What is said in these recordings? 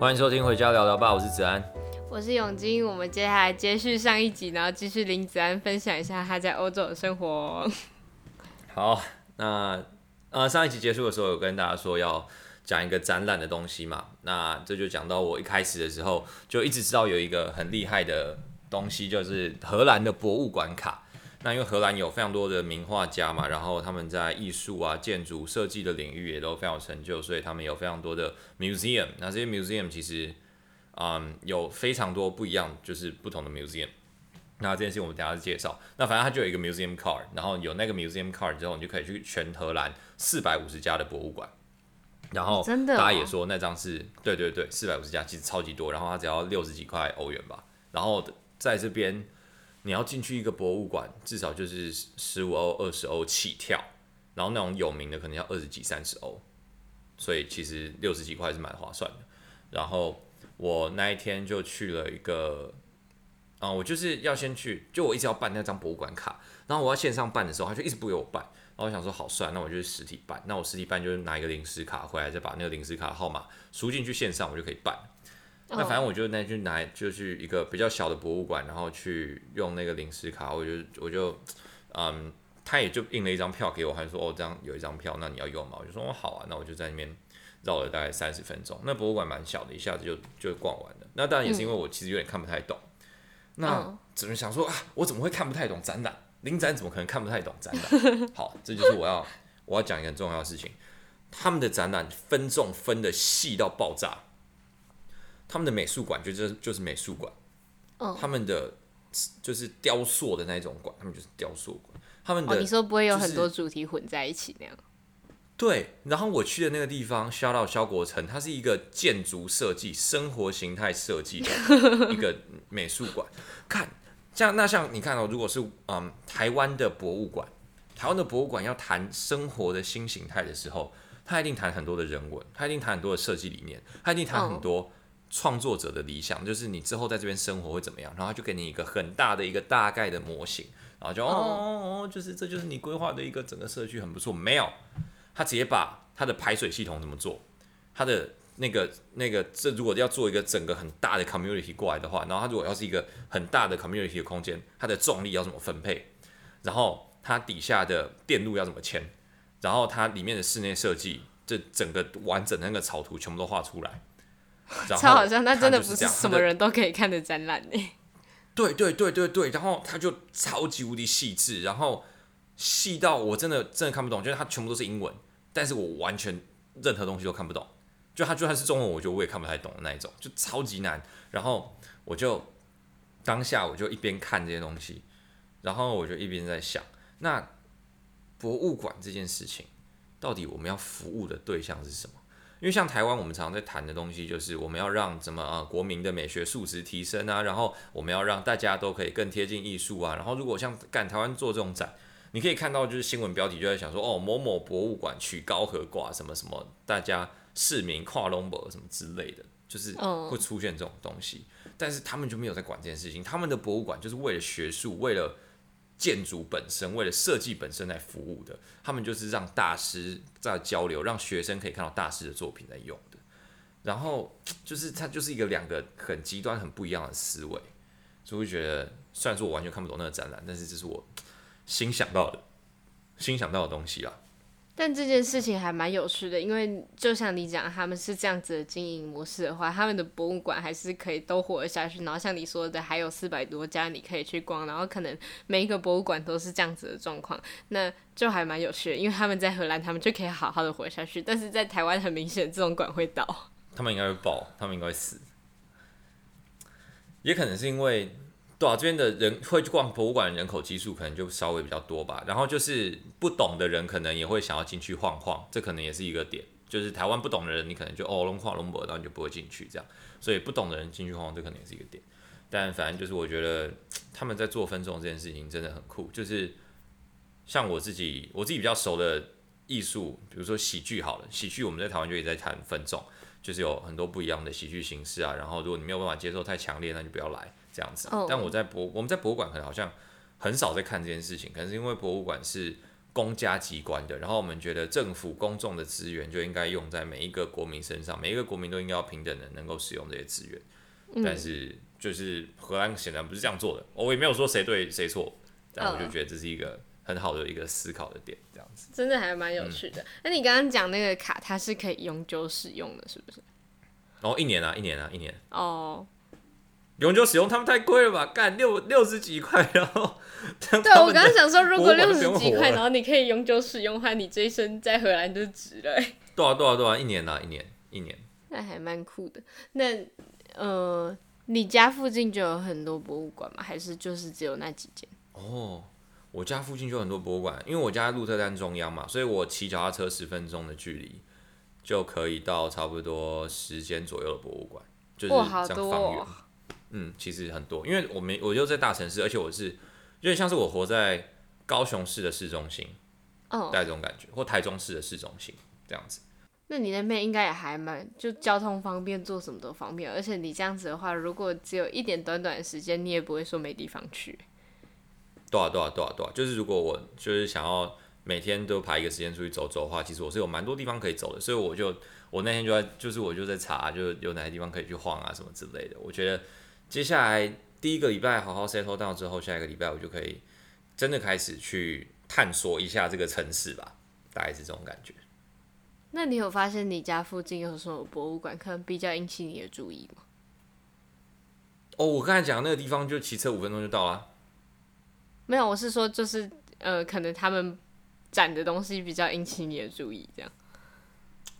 欢迎收听《回家聊聊吧》，我是子安，我是永金。我们接下来接续上一集，然后继续林子安分享一下他在欧洲的生活。好，那呃上一集结束的时候有跟大家说要讲一个展览的东西嘛，那这就讲到我一开始的时候就一直知道有一个很厉害的东西，就是荷兰的博物馆卡。那因为荷兰有非常多的名画家嘛，然后他们在艺术啊、建筑设计的领域也都非常有成就，所以他们有非常多的 museum。那这些 museum 其实，嗯，有非常多不一样，就是不同的 museum。那这件事情我们等下介绍。那反正它就有一个 museum card，然后有那个 museum card 之后，你就可以去全荷兰四百五十家的博物馆。然后大家也说那张是，对对对，四百五十家其实超级多，然后它只要六十几块欧元吧。然后在这边。你要进去一个博物馆，至少就是十五欧、二十欧起跳，然后那种有名的可能要二十几、三十欧，所以其实六十几块是蛮划算的。然后我那一天就去了一个，啊，我就是要先去，就我一直要办那张博物馆卡，然后我要线上办的时候，他就一直不给我办，然后我想说好算，那我就实体办，那我实体办就是拿一个临时卡回来，再把那个临时卡号码输进去线上，我就可以办。那反正我就那去拿，就去一个比较小的博物馆，然后去用那个临时卡，我就我就，嗯，他也就印了一张票给我，还说哦，这样有一张票，那你要用吗？我就说哦好啊，那我就在那边绕了大概三十分钟。那博物馆蛮小的，一下子就就逛完了。那当然也是因为我其实有点看不太懂。嗯、那只能想说啊？我怎么会看不太懂展览？临展怎么可能看不太懂展览？好，这就是我要我要讲一个很重要的事情，他们的展览分众分的细到爆炸。他们的美术馆就就是就是美术馆，oh. 他们的就是雕塑的那种馆，他们就是雕塑馆。他们的、就是 oh, 你说不会有很多主题混在一起那样？对。然后我去的那个地方，shout out 萧国成，它是一个建筑设计、生活形态设计的一个 美术馆。看，像那像你看到、哦，如果是嗯台湾的博物馆，台湾的博物馆要谈生活的新形态的时候，他一定谈很多的人文，他一定谈很多的设计理念，他一定谈很多。Oh. 创作者的理想就是你之后在这边生活会怎么样，然后他就给你一个很大的一个大概的模型，然后就哦哦哦，就是这就是你规划的一个整个社区很不错。没有，他直接把他的排水系统怎么做，他的那个那个这如果要做一个整个很大的 community 过来的话，然后他如果要是一个很大的 community 的空间，它的重力要怎么分配，然后它底下的电路要怎么牵，然后它里面的室内设计，这整个完整的那个草图全部都画出来。超好笑，那真的不是什么人都可以看的展览呢。对对对对对，然后他就超级无敌细致，然后细到我真的真的看不懂，就是他全部都是英文，但是我完全任何东西都看不懂。就他就算是中文，我觉得我也看不太懂的那一种，就超级难。然后我就当下我就一边看这些东西，然后我就一边在想，那博物馆这件事情，到底我们要服务的对象是什么？因为像台湾，我们常常在谈的东西就是我们要让怎么啊国民的美学素质提升啊，然后我们要让大家都可以更贴近艺术啊。然后如果像干台湾做这种展，你可以看到就是新闻标题就在想说哦某某博物馆取高和挂什么什么，大家市民跨龙博什么之类的，就是会出现这种东西。但是他们就没有在管这件事情，他们的博物馆就是为了学术，为了。建筑本身为了设计本身来服务的，他们就是让大师在交流，让学生可以看到大师的作品在用的。然后就是它就是一个两个很极端、很不一样的思维，所以我觉得虽然说我完全看不懂那个展览，但是这是我新想到的、新想到的东西啊。但这件事情还蛮有趣的，因为就像你讲，他们是这样子的经营模式的话，他们的博物馆还是可以都活得下去。然后像你说的，还有四百多家你可以去逛，然后可能每一个博物馆都是这样子的状况，那就还蛮有趣的。因为他们在荷兰，他们就可以好好的活下去，但是在台湾很明显，这种馆会倒，他们应该会爆，他们应该会死，也可能是因为。对啊，这边的人会去逛博物馆人口基数可能就稍微比较多吧。然后就是不懂的人可能也会想要进去晃晃，这可能也是一个点。就是台湾不懂的人，你可能就哦龙跨龙博，然后你就不会进去这样。所以不懂的人进去晃晃，这可能也是一个点。但反正就是我觉得他们在做分众这件事情真的很酷。就是像我自己，我自己比较熟的艺术，比如说喜剧好了，喜剧我们在台湾就也在谈分众，就是有很多不一样的喜剧形式啊。然后如果你没有办法接受太强烈，那就不要来。这样子，但我在博我们在博物馆可能好像很少在看这件事情，可能是因为博物馆是公家机关的，然后我们觉得政府公众的资源就应该用在每一个国民身上，每一个国民都应该要平等的能够使用这些资源。嗯、但是就是荷兰显然不是这样做的，我也没有说谁对谁错，但我就觉得这是一个很好的一个思考的点，这样子。真的还蛮有趣的。那、嗯、你刚刚讲那个卡，它是可以永久使用的，是不是？哦，一年啊，一年啊，一年。哦。永久使用他们太贵了吧？干六六十几块，然后对我刚刚想说，如果六十几块，然后你可以永久使用的话，你这一生在荷兰就值了。多少多少多少，一年啊，一年一年。那还蛮酷的。那呃，你家附近就有很多博物馆吗？还是就是只有那几间？哦，我家附近就很多博物馆，因为我家在鹿特丹中央嘛，所以我骑脚踏车十分钟的距离就可以到差不多十间左右的博物馆，就是这样方圆。嗯，其实很多，因为我们我就在大城市，而且我是有点像是我活在高雄市的市中心，哦，带这种感觉，或台中市的市中心这样子。那你那边应该也还蛮，就交通方便，做什么都方便，而且你这样子的话，如果只有一点短短的时间，你也不会说没地方去。对啊，对啊，对啊，对啊，就是如果我就是想要每天都排一个时间出去走走的话，其实我是有蛮多地方可以走的，所以我就我那天就在就是我就在查，就有哪些地方可以去晃啊什么之类的，我觉得。接下来第一个礼拜好好 settle down 之后，下一个礼拜我就可以真的开始去探索一下这个城市吧，大概是这种感觉。那你有发现你家附近有什么博物馆可能比较引起你的注意吗？哦，我刚才讲的那个地方就骑车五分钟就到了。没有，我是说就是呃，可能他们展的东西比较引起你的注意，这样。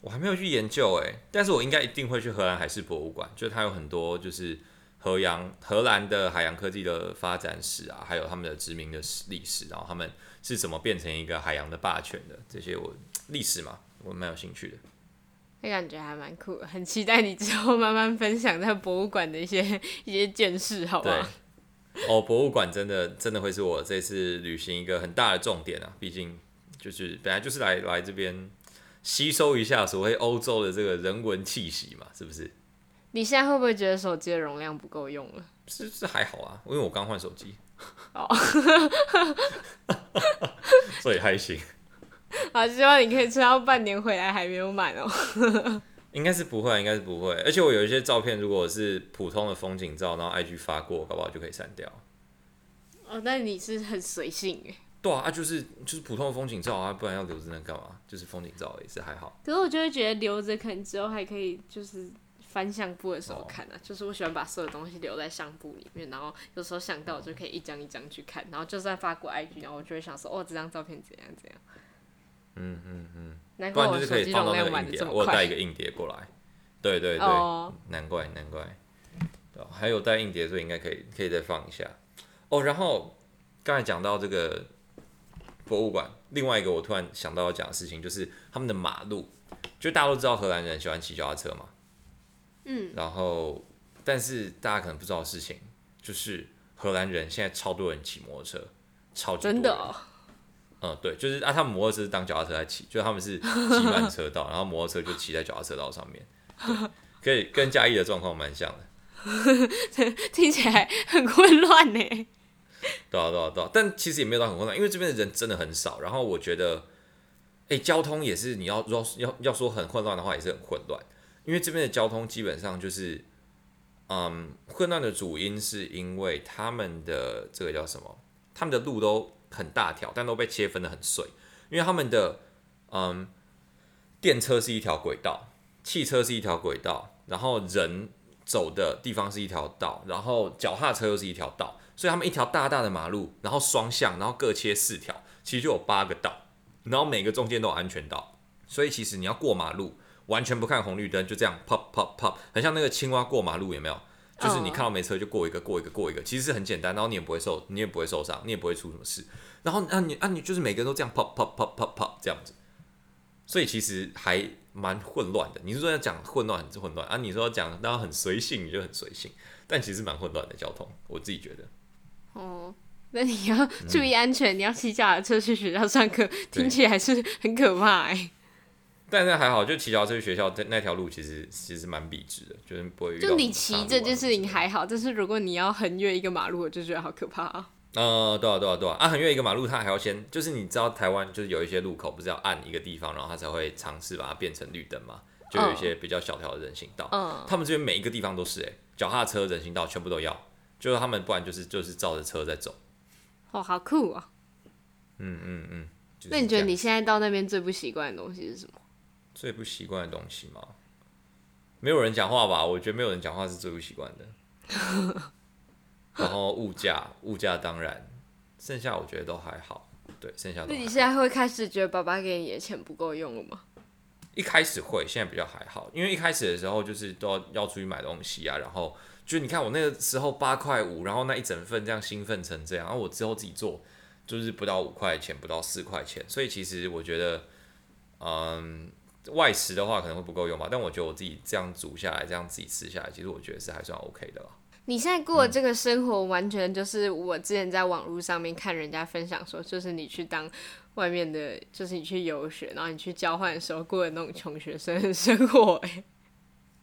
我还没有去研究哎，但是我应该一定会去荷兰海事博物馆，就它有很多就是。荷洋荷兰的海洋科技的发展史啊，还有他们的殖民的历史，然后他们是怎么变成一个海洋的霸权的，这些我历史嘛，我蛮有兴趣的。那感觉还蛮酷的，很期待你之后慢慢分享在博物馆的一些一些见识，好不好？对，哦，博物馆真的真的会是我这次旅行一个很大的重点啊，毕竟就是本来就是来来这边吸收一下所谓欧洲的这个人文气息嘛，是不是？你现在会不会觉得手机的容量不够用了？是是还好啊，因为我刚换手机，哦，所以还行。好，希望你可以撑到半年回来还没有满哦。应该是不会，应该是不会。而且我有一些照片，如果是普通的风景照，然后 IG 发过，搞不好就可以删掉。哦，那你是很随性哎。对啊，就是就是普通的风景照啊，不然要留着那干嘛？就是风景照也是还好。可是我就会觉得留着，可能之后还可以就是。翻相簿的时候看啊，哦、就是我喜欢把所有东西留在相簿里面，然后有时候想到我就可以一张一张去看，然后就算发过 IG，然后我就会想说，哦，这张照片怎样怎样。嗯嗯嗯。难怪我手机容量满的这么快。我带一个硬碟过来。对对对。哦、难怪难怪。还有带硬碟，所以应该可以可以再放一下。哦，然后刚才讲到这个博物馆，另外一个我突然想到要讲的事情，就是他们的马路，就大家都知道荷兰人喜欢骑脚踏车嘛。嗯，然后，但是大家可能不知道的事情，就是荷兰人现在超多人骑摩托车，超级多。真的哦。嗯，对，就是啊，他们摩托车是当脚踏车在骑，就他们是骑慢车道，然后摩托车就骑在脚踏车道上面，可以跟嘉义的状况蛮像的。听起来很混乱呢。对啊，对啊，对啊，但其实也没有到很混乱，因为这边的人真的很少。然后我觉得，哎，交通也是，你要要要要说很混乱的话，也是很混乱。因为这边的交通基本上就是，嗯，混乱的主因是因为他们的这个叫什么？他们的路都很大条，但都被切分的很碎。因为他们的，嗯，电车是一条轨道，汽车是一条轨道，然后人走的地方是一条道，然后脚踏车又是一条道，所以他们一条大大的马路，然后双向，然后各切四条，其实就有八个道，然后每个中间都有安全道，所以其实你要过马路。完全不看红绿灯，就这样 pop pop pop，很像那个青蛙过马路，有没有？就是你看到没车就过一个，过一个，过一个，其实是很简单，然后你也不会受，你也不会受伤，你也不会出什么事。然后啊你啊你就是每个人都这样 pop pop pop pop pop 这样子，所以其实还蛮混乱的。你是说要讲混乱很混乱啊？你说要讲大家很随性，你就很随性，但其实蛮混乱的交通，我自己觉得。哦，那你要注意安全，嗯、你要骑脚踏车去学校上课，听起来还是很可怕哎、欸。但是还好，就骑脚车去学校，那条路其实其实蛮笔直的，就是不会遇到。就你骑这件事情还好，但是如果你要横越一个马路，我就觉得好可怕啊。呃，对啊，对啊，对啊，啊，横越一个马路，它还要先，就是你知道台湾就是有一些路口不是要按一个地方，然后它才会尝试把它变成绿灯嘛，就有一些比较小条的人行道。嗯，他们这边每一个地方都是、欸，哎，脚踏车、人行道全部都要，就是他们不然就是就是照着车在走。哦，好酷啊！嗯嗯嗯。就是、那你觉得你现在到那边最不习惯的东西是什么？最不习惯的东西吗？没有人讲话吧？我觉得没有人讲话是最不习惯的。然后物价，物价当然，剩下我觉得都还好。对，剩下都。那你现在会开始觉得爸爸给你的钱不够用了吗？一开始会，现在比较还好，因为一开始的时候就是都要要出去买东西啊，然后就你看我那个时候八块五，然后那一整份这样兴奋成这样，然后我之后自己做就是不到五块钱，不到四块钱，所以其实我觉得，嗯，外食的话可能会不够用吧，但我觉得我自己这样煮下来，这样自己吃下来，其实我觉得是还算 OK 的了。你现在过的这个生活，完全就是我之前在网络上面看人家分享说，就是你去当外面的，就是你去游学，然后你去交换的时候过的那种穷学生的生活。哎，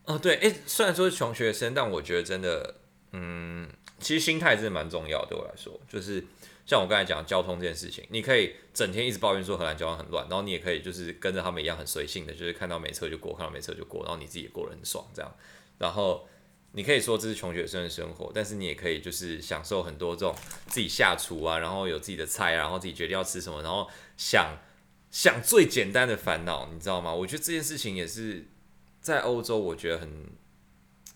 哦，对，哎，虽然说是穷学生，但我觉得真的，嗯，其实心态真的蛮重要。对我来说，就是像我刚才讲交通这件事情，你可以整天一直抱怨说荷兰交通很乱，然后你也可以就是跟着他们一样很随性的，就是看到没车就过，看到没车就过，然后你自己也过得很爽，这样，然后。你可以说这是穷学生的生活，但是你也可以就是享受很多这种自己下厨啊，然后有自己的菜，啊然后自己决定要吃什么，然后想想最简单的烦恼，你知道吗？我觉得这件事情也是在欧洲，我觉得很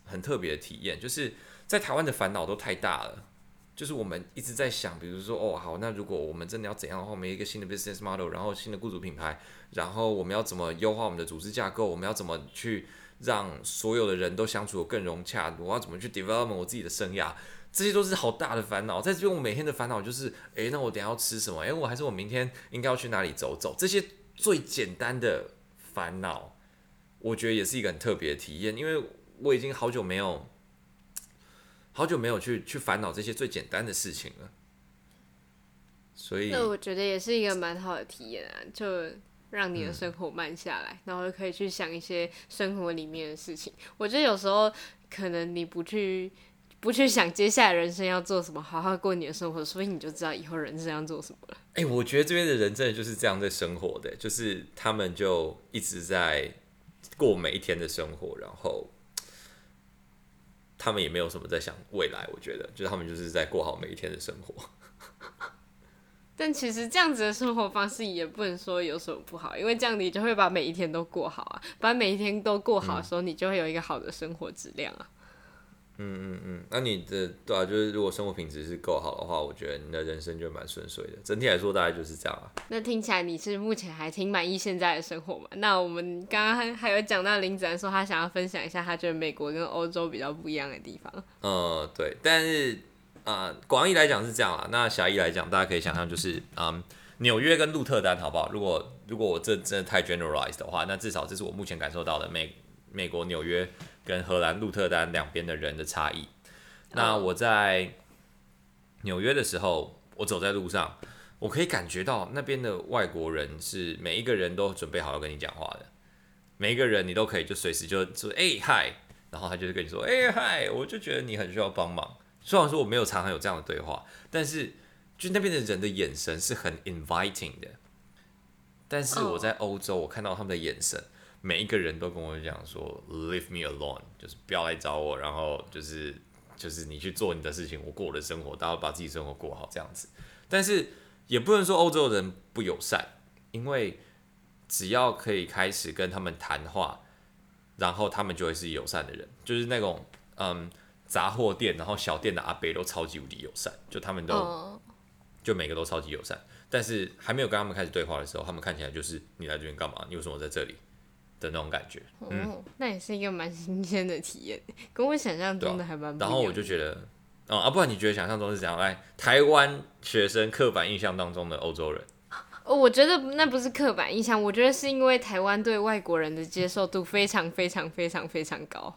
很特别的体验，就是在台湾的烦恼都太大了，就是我们一直在想，比如说哦好，那如果我们真的要怎样的话，我们一个新的 business model，然后新的雇主品牌，然后我们要怎么优化我们的组织架构，我们要怎么去。让所有的人都相处得更融洽，我要怎么去 develop 我自己的生涯？这些都是好大的烦恼。在这边，我每天的烦恼就是，诶，那我等下要吃什么？诶，我还是我明天应该要去哪里走走？这些最简单的烦恼，我觉得也是一个很特别的体验，因为我已经好久没有，好久没有去去烦恼这些最简单的事情了。所以，那我觉得也是一个蛮好的体验啊，就。让你的生活慢下来，嗯，然后可以去想一些生活里面的事情。我觉得有时候可能你不去不去想接下来人生要做什么，好好过你的生活，所以你就知道以后人生要做什么了。哎，我觉得这边的人真的就是这样在生活的，就是他们就一直在过每一天的生活，然后他们也没有什么在想未来。我觉得，就是他们就是在过好每一天的生活。但其实这样子的生活方式也不能说有什么不好，因为这样你就会把每一天都过好啊，把每一天都过好的时候，你就会有一个好的生活质量啊。嗯嗯嗯，那你的对啊，就是如果生活品质是够好的话，我觉得你的人生就蛮顺遂的。整体来说，大概就是这样啊。那听起来你是目前还挺满意现在的生活嘛？那我们刚刚还有讲到林子然说他想要分享一下他觉得美国跟欧洲比较不一样的地方。嗯，对，但是。啊，广义来讲是这样啊。那狭义来讲，大家可以想象就是，嗯，纽约跟鹿特丹，好不好？如果如果我这真的太 generalized 的话，那至少这是我目前感受到的美美国纽约跟荷兰鹿特丹两边的人的差异。那我在纽约的时候，我走在路上，我可以感觉到那边的外国人是每一个人都准备好要跟你讲话的，每一个人你都可以就随时就说哎嗨，然后他就是跟你说哎嗨，我就觉得你很需要帮忙。虽然说我没有常常有这样的对话，但是就那边的人的眼神是很 inviting 的。但是我在欧洲，我看到他们的眼神，每一个人都跟我讲说 “leave me alone”，就是不要来找我，然后就是就是你去做你的事情，我过我的生活，大家把自己生活过好这样子。但是也不能说欧洲人不友善，因为只要可以开始跟他们谈话，然后他们就会是友善的人，就是那种嗯。杂货店，然后小店的阿伯都超级无敌友善，就他们都，oh. 就每个都超级友善。但是还没有跟他们开始对话的时候，他们看起来就是你来这边干嘛？你为什么在这里的那种感觉。嗯，oh, 那也是一个蛮新鲜的体验，跟我想象中的还蛮。然后我就觉得，哦、啊，不然你觉得想象中是怎样？哎，台湾学生刻板印象当中的欧洲人，哦，我觉得那不是刻板印象，我觉得是因为台湾对外国人的接受度非常非常非常非常高。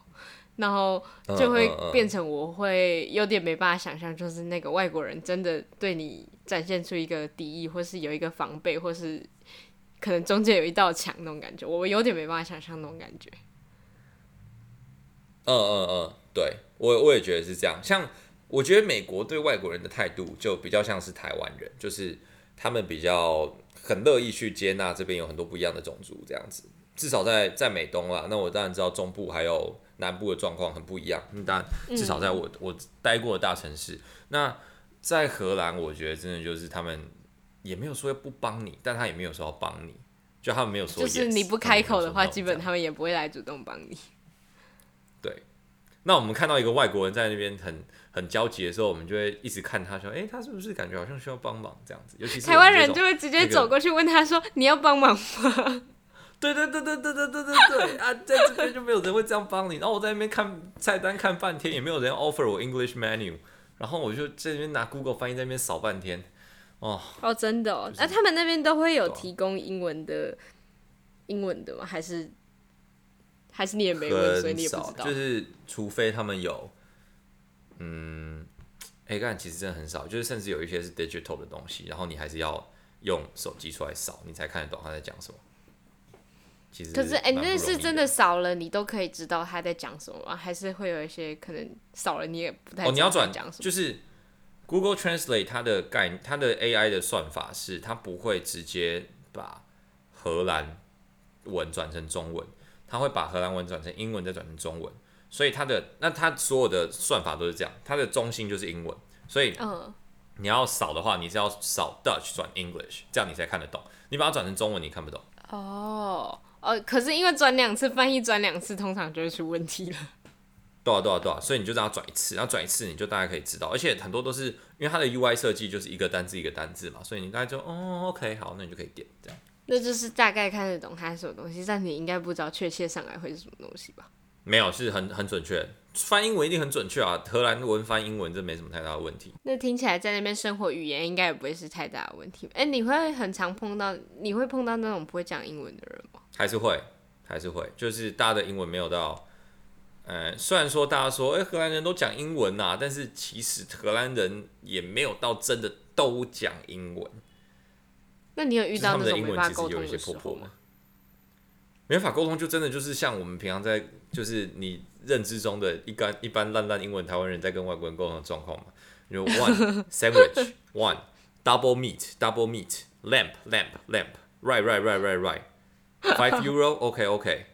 然后就会变成我会有点没办法想象，就是那个外国人真的对你展现出一个敌意，或是有一个防备，或是可能中间有一道墙那种感觉，我有点没办法想象那种感觉。嗯嗯嗯，对我我也觉得是这样。像我觉得美国对外国人的态度就比较像是台湾人，就是他们比较很乐意去接纳这边有很多不一样的种族这样子。至少在在美东啦，那我当然知道中部还有南部的状况很不一样。但，至少在我我待过的大城市，那在荷兰，我觉得真的就是他们也没有说要不帮你，但他也没有说要帮你，就他们没有说。就是你不开口的话，基本他们也不会来主动帮你。对。那我们看到一个外国人在那边很很焦急的时候，我们就会一直看他说：“哎、欸，他是不是感觉好像需要帮忙这样子？”尤其是台湾人就会直接走过去问他说：“你要帮忙吗？”对对对对对对对对对啊，在这边就没有人会这样帮你。然后我在那边看菜单看半天，也没有人 offer 我 English menu。然后我就在那边拿 Google 翻译在那边扫半天。哦哦，真的哦，那、就是啊、他们那边都会有提供英文的英文的吗？还是？还是你也没问，所以你也不知道。就是除非他们有，嗯，哎、欸，但其实真的很少。就是甚至有一些是 digital 的东西，然后你还是要用手机出来扫，你才看得懂他在讲什么。其实可是哎、欸，那是真的少了，你都可以知道他在讲什么吗？还是会有一些可能少了你也不太哦，你要转讲什么？就是 Google Translate 它的概，它的 AI 的算法是它不会直接把荷兰文转成中文。它会把荷兰文转成英文，再转成中文，所以它的那它所有的算法都是这样，它的中心就是英文，所以你要扫的话，你是要扫 Dutch 转 English，这样你才看得懂。你把它转成中文，你看不懂。哦哦，可是因为转两次翻译转两次，通常就会出问题了。对啊对啊对啊，所以你就让它转一次，然后转一次你就大概可以知道，而且很多都是因为它的 UI 设计就是一个单字一个单字嘛，所以你大概就哦 OK 好，那你就可以点这样。那就是大概看得懂它是什么东西，但你应该不知道确切上来会是什么东西吧？没有，是很很准确，翻英文一定很准确啊。荷兰文翻英文这没什么太大的问题。那听起来在那边生活语言应该也不会是太大的问题。哎、欸，你会很常碰到，你会碰到那种不会讲英文的人吗？还是会，还是会，就是大家的英文没有到，呃，虽然说大家说，哎、欸，荷兰人都讲英文啊，但是其实荷兰人也没有到真的都讲英文。那你有遇到那种没办法沟通的时候吗？没法沟通，就真的就是像我们平常在，就是你认知中的一般一般烂烂英文台湾人在跟外国人沟通的状况嘛。有 one sandwich, one double meat, double meat, lamp, lamp, lamp, right, right, right, right, right, five euro, OK, OK，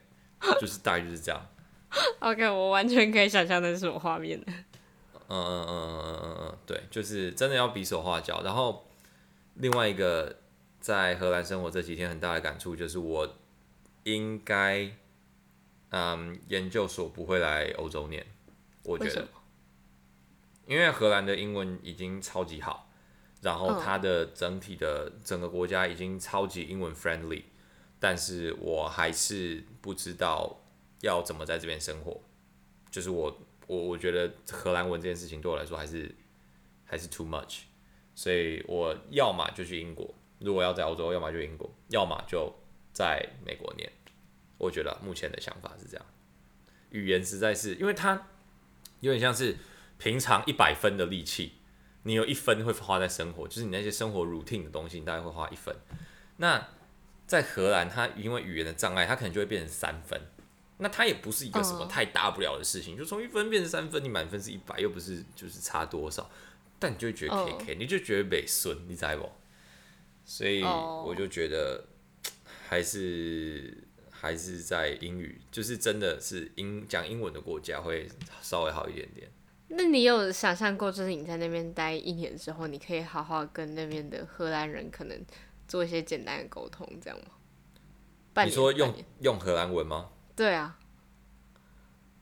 就是大概就是这样。OK，我完全可以想象那是什么画面。嗯嗯嗯嗯嗯嗯，对，就是真的要比手画脚。然后另外一个。在荷兰生活这几天，很大的感触就是我应该，嗯，研究所不会来欧洲念，我觉得，因为荷兰的英文已经超级好，然后它的整体的整个国家已经超级英文 friendly，但是我还是不知道要怎么在这边生活，就是我我我觉得荷兰文这件事情对我来说还是还是 too much，所以我要么就去英国。如果要在欧洲，要么就英国，要么就在美国念。我觉得目前的想法是这样。语言实在是，因为它有点像是平常一百分的力气，你有一分会花在生活，就是你那些生活 routine 的东西，你大概会花一分。那在荷兰，它因为语言的障碍，它可能就会变成三分。那它也不是一个什么太大不了的事情，就从一分变成三分，你满分是一百，又不是就是差多少。但你就觉得 KK，你就觉得美顺，你知道不？所以我就觉得还是还是在英语，就是真的是英讲英文的国家会稍微好一点点。那你有想象过，就是你在那边待一年之后，你可以好好跟那边的荷兰人可能做一些简单的沟通，这样吗？你说用用荷兰文吗？对啊。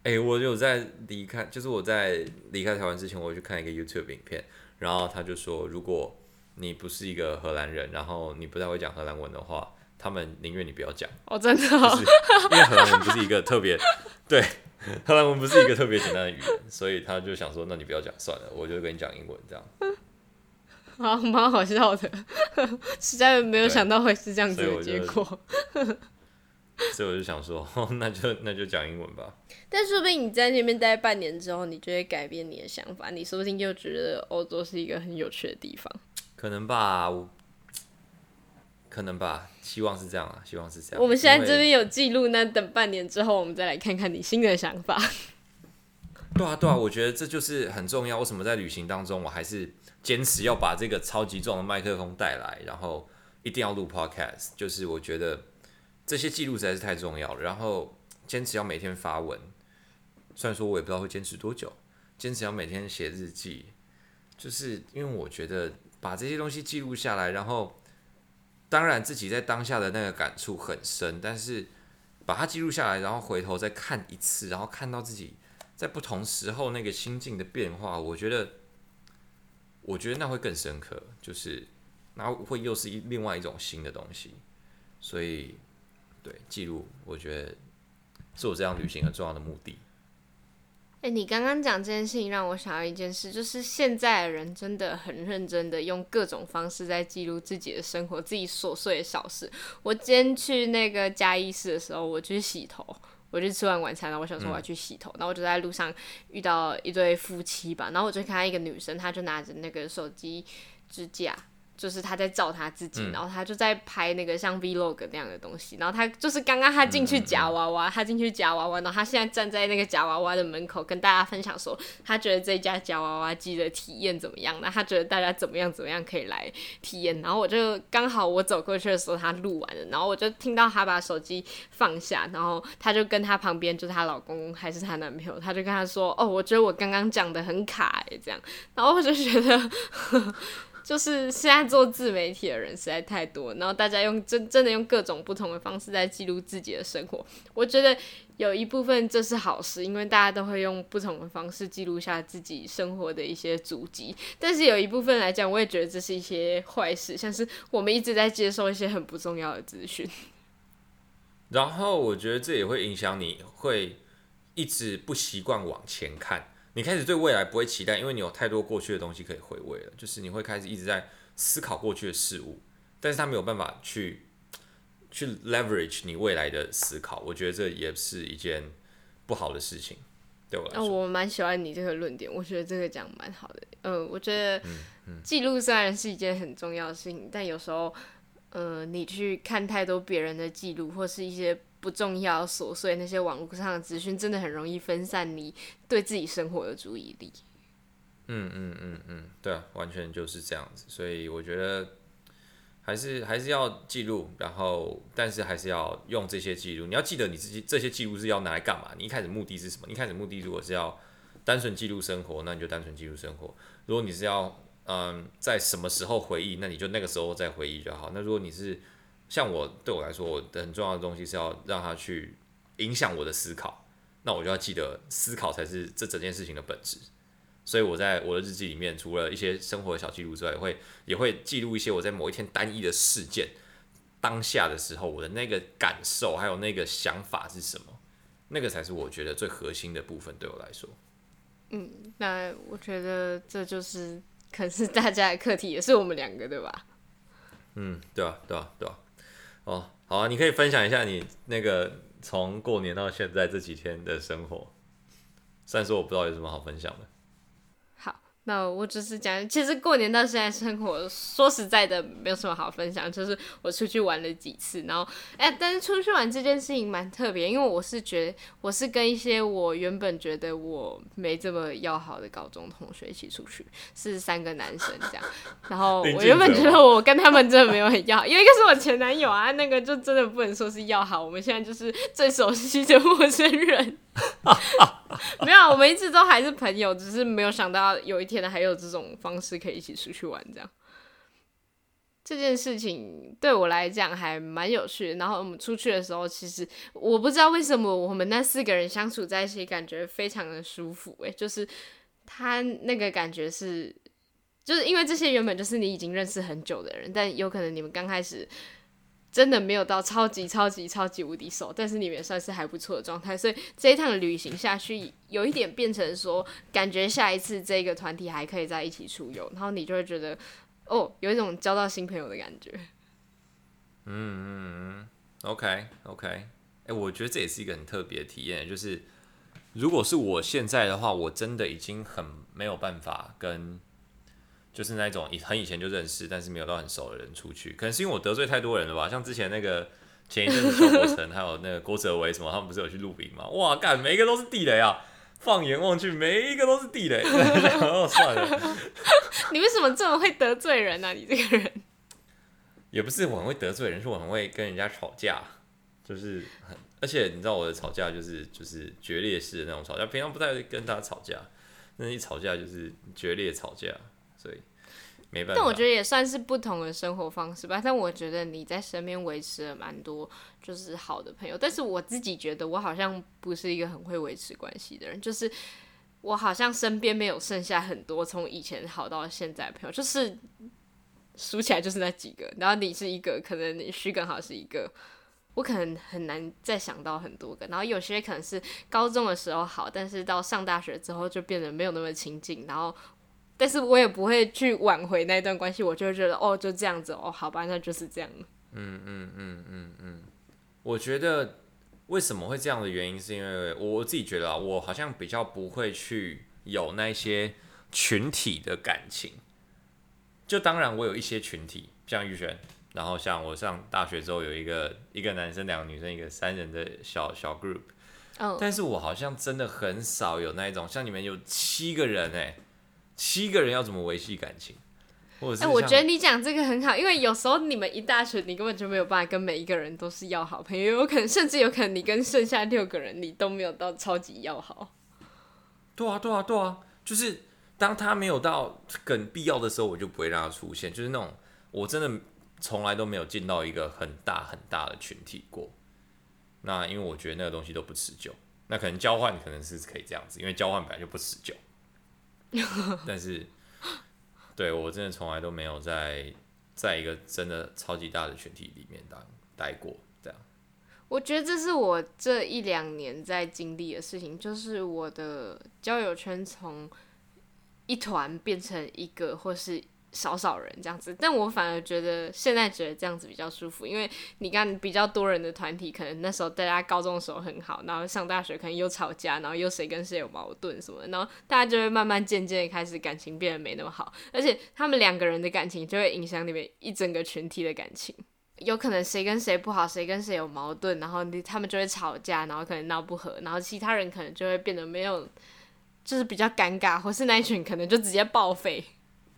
哎、欸，我有在离开，就是我在离开台湾之前，我去看一个 YouTube 影片，然后他就说，如果你不是一个荷兰人，然后你不太会讲荷兰文的话，他们宁愿你不要讲。哦，真的哦？就是因为荷兰文不是一个特别，对，荷兰文不是一个特别简单的语言，所以他就想说，那你不要讲算了，我就跟你讲英文这样。好，蛮好笑的，实在没有想到会是这样子的结果。所以我就想说，那就那就讲英文吧。但说不定你在那边待半年之后，你就会改变你的想法，你说不定就觉得欧洲是一个很有趣的地方。可能吧，可能吧，希望是这样啊，希望是这样。我们现在这边有记录，那等半年之后，我们再来看看你新的想法。对啊，对啊，我觉得这就是很重要。为什么在旅行当中，我还是坚持要把这个超级重的麦克风带来，然后一定要录 podcast，就是我觉得这些记录实在是太重要了。然后坚持要每天发文，虽然说我也不知道会坚持多久，坚持要每天写日记，就是因为我觉得把这些东西记录下来，然后当然自己在当下的那个感触很深，但是把它记录下来，然后回头再看一次，然后看到自己。在不同时候那个心境的变化，我觉得，我觉得那会更深刻，就是那会又是一另外一种新的东西，所以，对，记录，我觉得是我这样旅行很重要的目的。哎、欸，你刚刚讲这件事情，让我想到一件事，就是现在的人真的很认真的用各种方式在记录自己的生活，自己琐碎的小事。我今天去那个嘉义市的时候，我去洗头。我就吃完晚餐，然后我想说我要去洗头，嗯、然后我就在路上遇到一对夫妻吧，然后我就看到一个女生，她就拿着那个手机支架。就是他在照他自己，嗯、然后他就在拍那个像 vlog 那样的东西，然后他就是刚刚他进去夹娃娃，嗯嗯嗯他进去夹娃娃，然后他现在站在那个夹娃娃的门口，跟大家分享说，他觉得这家夹娃娃机的体验怎么样？那他觉得大家怎么样怎么样可以来体验？然后我就刚好我走过去的时候，他录完了，然后我就听到他把手机放下，然后他就跟他旁边就是她老公还是她男朋友，他就跟他说，哦，我觉得我刚刚讲的很卡诶，这样，然后我就觉得。呵呵就是现在做自媒体的人实在太多，然后大家用真真的用各种不同的方式在记录自己的生活。我觉得有一部分这是好事，因为大家都会用不同的方式记录下自己生活的一些足迹。但是有一部分来讲，我也觉得这是一些坏事，像是我们一直在接受一些很不重要的资讯。然后我觉得这也会影响你会一直不习惯往前看。你开始对未来不会期待，因为你有太多过去的东西可以回味了。就是你会开始一直在思考过去的事物，但是他没有办法去去 leverage 你未来的思考。我觉得这也是一件不好的事情，对我来说。哦，我蛮喜欢你这个论点，我觉得这个讲蛮好的。呃，我觉得记录虽然是一件很重要的事情，但有时候，呃，你去看太多别人的记录或是一些。不重要、琐碎那些网络上的资讯，真的很容易分散你对自己生活的注意力。嗯嗯嗯嗯，对啊，完全就是这样子。所以我觉得还是还是要记录，然后但是还是要用这些记录。你要记得你自己这些记录是要拿来干嘛？你一开始目的是什么？一开始目的如果是要单纯记录生活，那你就单纯记录生活。如果你是要嗯在什么时候回忆，那你就那个时候再回忆就好。那如果你是像我对我来说，我的很重要的东西是要让他去影响我的思考，那我就要记得思考才是这整件事情的本质。所以我在我的日记里面，除了一些生活的小记录之外，也会也会记录一些我在某一天单一的事件当下的时候，我的那个感受还有那个想法是什么，那个才是我觉得最核心的部分对我来说。嗯，那我觉得这就是可能是大家的课题，也是我们两个对吧？嗯，对啊，对啊，对啊。哦，好啊，你可以分享一下你那个从过年到现在这几天的生活。虽然说我不知道有什么好分享的。那我只是讲，其实过年到现在生活，说实在的，没有什么好分享。就是我出去玩了几次，然后，哎、欸，但是出去玩这件事情蛮特别，因为我是觉得我是跟一些我原本觉得我没这么要好的高中同学一起出去，是三个男生这样。然后我原本觉得我跟他们真的没有很要好，因为一个是我前男友啊，那个就真的不能说是要好。我们现在就是最熟悉的陌生人。没有，我们一直都还是朋友，只是没有想到有一天呢，还有这种方式可以一起出去玩，这样。这件事情对我来讲还蛮有趣的。然后我们出去的时候，其实我不知道为什么我们那四个人相处在一起，感觉非常的舒服。诶，就是他那个感觉是，就是因为这些原本就是你已经认识很久的人，但有可能你们刚开始。真的没有到超级超级超级无敌熟，但是你们也算是还不错的状态，所以这一趟旅行下去，有一点变成说，感觉下一次这个团体还可以在一起出游，然后你就会觉得，哦，有一种交到新朋友的感觉。嗯嗯嗯，OK OK，哎、我觉得这也是一个很特别的体验，就是如果是我现在的话，我真的已经很没有办法跟。就是那种以很以前就认识，但是没有到很熟的人出去，可能是因为我得罪太多人了吧？像之前那个前一阵子邱国成，还有那个郭哲维什么，他们不是有去露营吗？哇，干，每一个都是地雷啊！放眼望去，每一个都是地雷。哦，算了。你为什么这么会得罪人呢、啊？你这个人。也不是我很会得罪人，是我很会跟人家吵架，就是很，而且你知道我的吵架就是就是决裂式的那种吵架，平常不太会跟他吵架，那一吵架就是决裂吵架，所以但我觉得也算是不同的生活方式吧。但我觉得你在身边维持了蛮多就是好的朋友，但是我自己觉得我好像不是一个很会维持关系的人，就是我好像身边没有剩下很多从以前好到现在的朋友，就是。数起来就是那几个，然后你是一个，可能你徐刚好是一个，我可能很难再想到很多个，然后有些可能是高中的时候好，但是到上大学之后就变得没有那么亲近，然后，但是我也不会去挽回那段关系，我就会觉得哦，就这样子哦，好吧，那就是这样。嗯嗯嗯嗯嗯，我觉得为什么会这样的原因，是因为我自己觉得啊，我好像比较不会去有那些群体的感情。就当然，我有一些群体，像玉璇，然后像我上大学之后有一个一个男生、两个女生，一个三人的小小 group。Oh. 但是我好像真的很少有那一种，像你们有七个人哎，七个人要怎么维系感情？哎、欸，我觉得你讲这个很好，因为有时候你们一大群，你根本就没有办法跟每一个人都是要好朋友，有可能甚至有可能你跟剩下六个人，你都没有到超级要好。对啊，对啊，对啊，就是。当他没有到很必要的时候，我就不会让他出现。就是那种我真的从来都没有进到一个很大很大的群体过。那因为我觉得那个东西都不持久。那可能交换可能是可以这样子，因为交换本来就不持久。但是，对我真的从来都没有在在一个真的超级大的群体里面当待过。这样，我觉得这是我这一两年在经历的事情，就是我的交友圈从。一团变成一个或是少少人这样子，但我反而觉得现在觉得这样子比较舒服，因为你看比较多人的团体，可能那时候大家高中的时候很好，然后上大学可能又吵架，然后又谁跟谁有矛盾什么，然后大家就会慢慢渐渐开始感情变得没那么好，而且他们两个人的感情就会影响里面一整个群体的感情，有可能谁跟谁不好，谁跟谁有矛盾，然后你他们就会吵架，然后可能闹不和，然后其他人可能就会变得没有。就是比较尴尬，或是那一群可能就直接报废，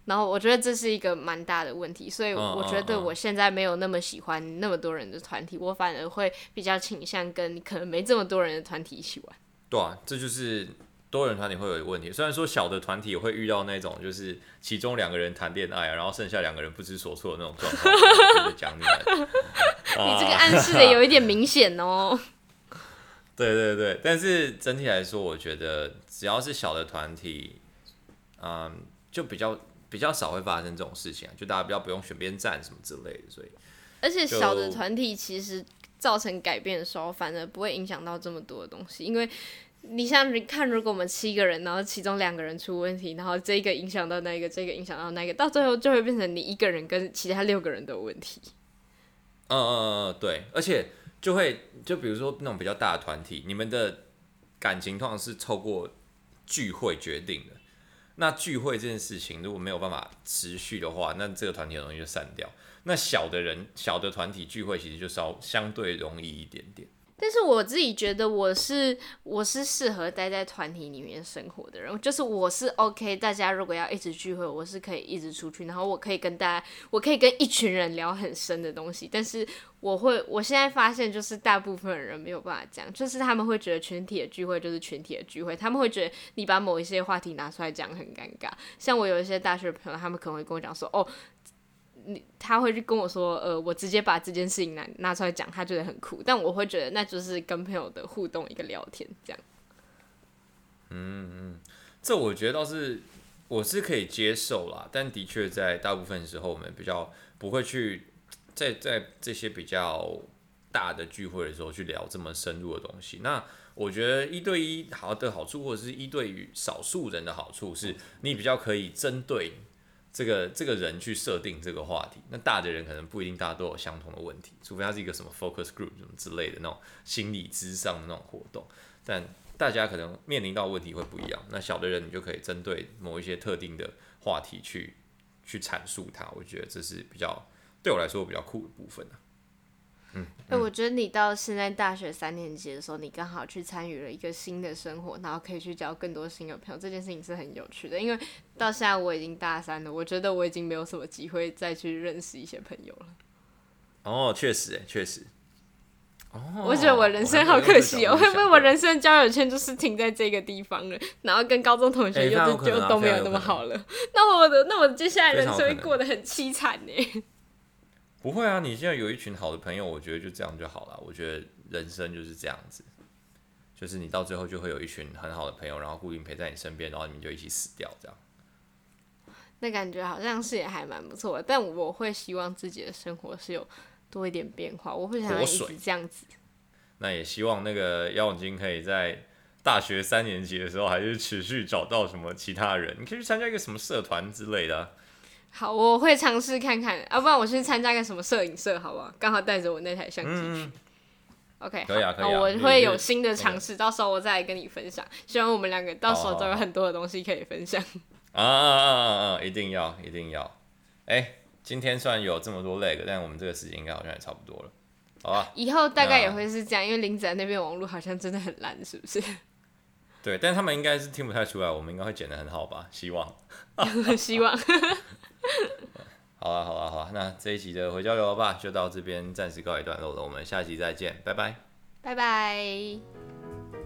然后我觉得这是一个蛮大的问题，所以我觉得我现在没有那么喜欢那么多人的团体，我反而会比较倾向跟可能没这么多人的团体一起玩。对啊，这就是多人团体会有一个问题。虽然说小的团体会遇到那种就是其中两个人谈恋爱，然后剩下两个人不知所措的那种状况，讲你们，你这个暗示的有一点明显哦。对对对，但是整体来说，我觉得只要是小的团体，嗯，就比较比较少会发生这种事情啊，就大家比较不用选边站什么之类的，所以。而且小的团体其实造成改变的时候，反而不会影响到这么多的东西，因为你像你看，如果我们七个人，然后其中两个人出问题，然后这个影响到那个，这个影响到那个，到最后就会变成你一个人跟其他六个人都有问题。嗯嗯嗯，对，而且。就会就比如说那种比较大的团体，你们的感情通常是透过聚会决定的。那聚会这件事情如果没有办法持续的话，那这个团体很容易就散掉。那小的人小的团体聚会其实就稍相对容易一点点。但是我自己觉得我是我是适合待在团体里面生活的人，就是我是 OK，大家如果要一直聚会，我是可以一直出去，然后我可以跟大家，我可以跟一群人聊很深的东西。但是我会，我现在发现就是大部分人没有办法讲，就是他们会觉得群体的聚会就是群体的聚会，他们会觉得你把某一些话题拿出来讲很尴尬。像我有一些大学朋友，他们可能会跟我讲说，哦。你他会去跟我说，呃，我直接把这件事情拿拿出来讲，他觉得很酷，但我会觉得那就是跟朋友的互动，一个聊天这样。嗯嗯，这我觉得倒是我是可以接受啦，但的确在大部分时候，我们比较不会去在在这些比较大的聚会的时候去聊这么深入的东西。那我觉得一对一好的好处，或者是一对于少数人的好处，是你比较可以针对。这个这个人去设定这个话题，那大的人可能不一定大家都有相同的问题，除非他是一个什么 focus group 什么之类的那种心理智商的那种活动，但大家可能面临到问题会不一样。那小的人你就可以针对某一些特定的话题去去阐述它，我觉得这是比较对我来说比较酷的部分啊。嗯，哎、嗯，我觉得你到现在大学三年级的时候，你刚好去参与了一个新的生活，然后可以去交更多新的朋友，这件事情是很有趣的。因为到现在我已经大三了，我觉得我已经没有什么机会再去认识一些朋友了。哦，确实，哎，确实。哦，我觉得我人生好可惜哦，会不会我人生交友圈就是停在这个地方了，然后跟高中同学又就、啊、就都没有那么好了。那我的那我接下来人生会过得很凄惨呢。不会啊，你现在有一群好的朋友，我觉得就这样就好了。我觉得人生就是这样子，就是你到最后就会有一群很好的朋友，然后固定陪在你身边，然后你们就一起死掉，这样。那感觉好像是也还蛮不错的，但我会希望自己的生活是有多一点变化，我会想要一直这样子。那也希望那个姚永金可以在大学三年级的时候，还是持续找到什么其他人，你可以去参加一个什么社团之类的啊。好，我会尝试看看，要、啊、不然我去参加个什么摄影社，好不好？刚好带着我那台相机去。嗯、OK，可以啊，可以啊。我会有新的尝试，到时候我再来跟你分享。希望我们两个到时候都有很多的东西可以分享。啊啊啊啊啊！一定要，一定要。哎、欸，今天虽然有这么多 leg，但我们这个时间应该好像也差不多了，好吧？以后大概也会是这样，因为林子那边网络好像真的很烂，是不是？对，但他们应该是听不太出来，我们应该会剪得很好吧？希望，希望。好了好了好了，那这一集的回交流吧，就到这边暂时告一段落了，我们下期再见，拜拜，拜拜。